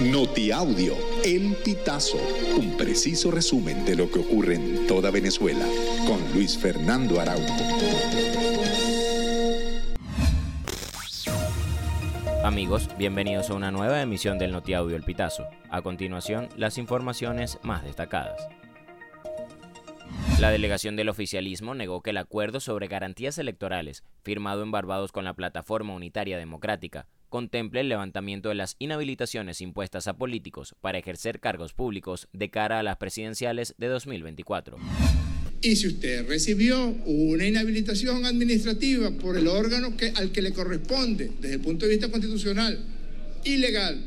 Notiaudio, El Pitazo, un preciso resumen de lo que ocurre en toda Venezuela, con Luis Fernando Araújo. Amigos, bienvenidos a una nueva emisión del Notiaudio El Pitazo. A continuación, las informaciones más destacadas. La delegación del oficialismo negó que el acuerdo sobre garantías electorales, firmado en Barbados con la Plataforma Unitaria Democrática, contemple el levantamiento de las inhabilitaciones impuestas a políticos para ejercer cargos públicos de cara a las presidenciales de 2024. Y si usted recibió una inhabilitación administrativa por el órgano que, al que le corresponde desde el punto de vista constitucional y legal,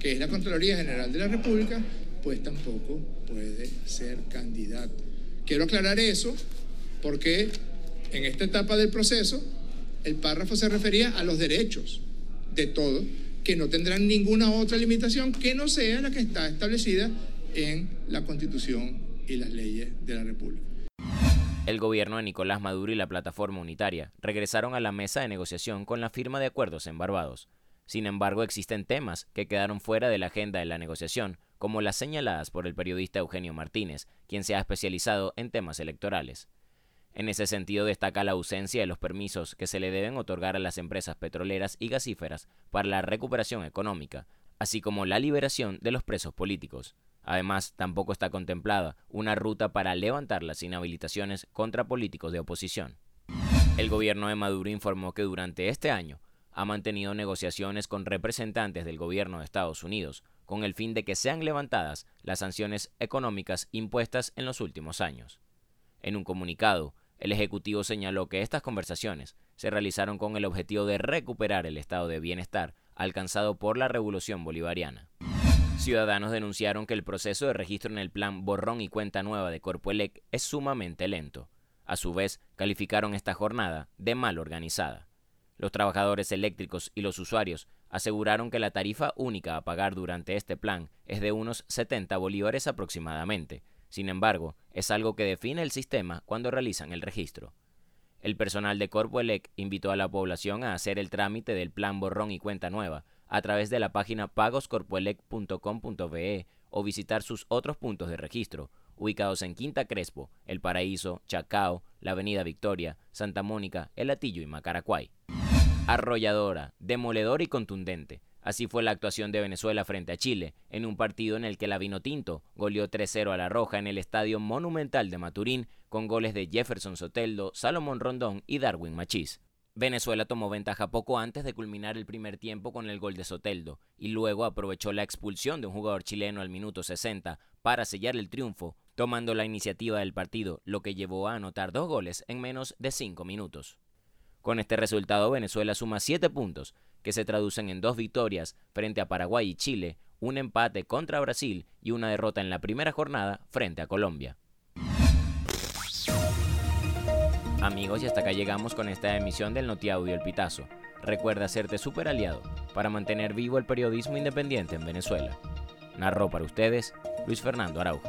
que es la Contraloría General de la República, pues tampoco puede ser candidato. Quiero aclarar eso porque en esta etapa del proceso el párrafo se refería a los derechos de todos, que no tendrán ninguna otra limitación que no sea la que está establecida en la Constitución y las leyes de la República. El gobierno de Nicolás Maduro y la plataforma unitaria regresaron a la mesa de negociación con la firma de acuerdos en Barbados. Sin embargo, existen temas que quedaron fuera de la agenda de la negociación, como las señaladas por el periodista Eugenio Martínez, quien se ha especializado en temas electorales. En ese sentido destaca la ausencia de los permisos que se le deben otorgar a las empresas petroleras y gasíferas para la recuperación económica, así como la liberación de los presos políticos. Además, tampoco está contemplada una ruta para levantar las inhabilitaciones contra políticos de oposición. El gobierno de Maduro informó que durante este año ha mantenido negociaciones con representantes del gobierno de Estados Unidos con el fin de que sean levantadas las sanciones económicas impuestas en los últimos años. En un comunicado, el Ejecutivo señaló que estas conversaciones se realizaron con el objetivo de recuperar el estado de bienestar alcanzado por la Revolución Bolivariana. Ciudadanos denunciaron que el proceso de registro en el plan Borrón y Cuenta Nueva de Corpoelec es sumamente lento. A su vez, calificaron esta jornada de mal organizada. Los trabajadores eléctricos y los usuarios aseguraron que la tarifa única a pagar durante este plan es de unos 70 bolívares aproximadamente, sin embargo, es algo que define el sistema cuando realizan el registro. El personal de Corpoelec invitó a la población a hacer el trámite del plan borrón y cuenta nueva a través de la página pagoscorpoelec.com.be o visitar sus otros puntos de registro, ubicados en Quinta Crespo, El Paraíso, Chacao, la Avenida Victoria, Santa Mónica, El Atillo y Macaracuay. Arrolladora, demoledora y contundente, Así fue la actuación de Venezuela frente a Chile, en un partido en el que la Vinotinto goleó 3-0 a la Roja en el Estadio Monumental de Maturín, con goles de Jefferson Soteldo, Salomón Rondón y Darwin Machís. Venezuela tomó ventaja poco antes de culminar el primer tiempo con el gol de Soteldo, y luego aprovechó la expulsión de un jugador chileno al minuto 60 para sellar el triunfo, tomando la iniciativa del partido, lo que llevó a anotar dos goles en menos de cinco minutos. Con este resultado, Venezuela suma 7 puntos, que se traducen en dos victorias frente a Paraguay y Chile, un empate contra Brasil y una derrota en la primera jornada frente a Colombia. Amigos, y hasta acá llegamos con esta emisión del Notiaudio El Pitazo. Recuerda hacerte super aliado para mantener vivo el periodismo independiente en Venezuela. Narró para ustedes Luis Fernando Araujo.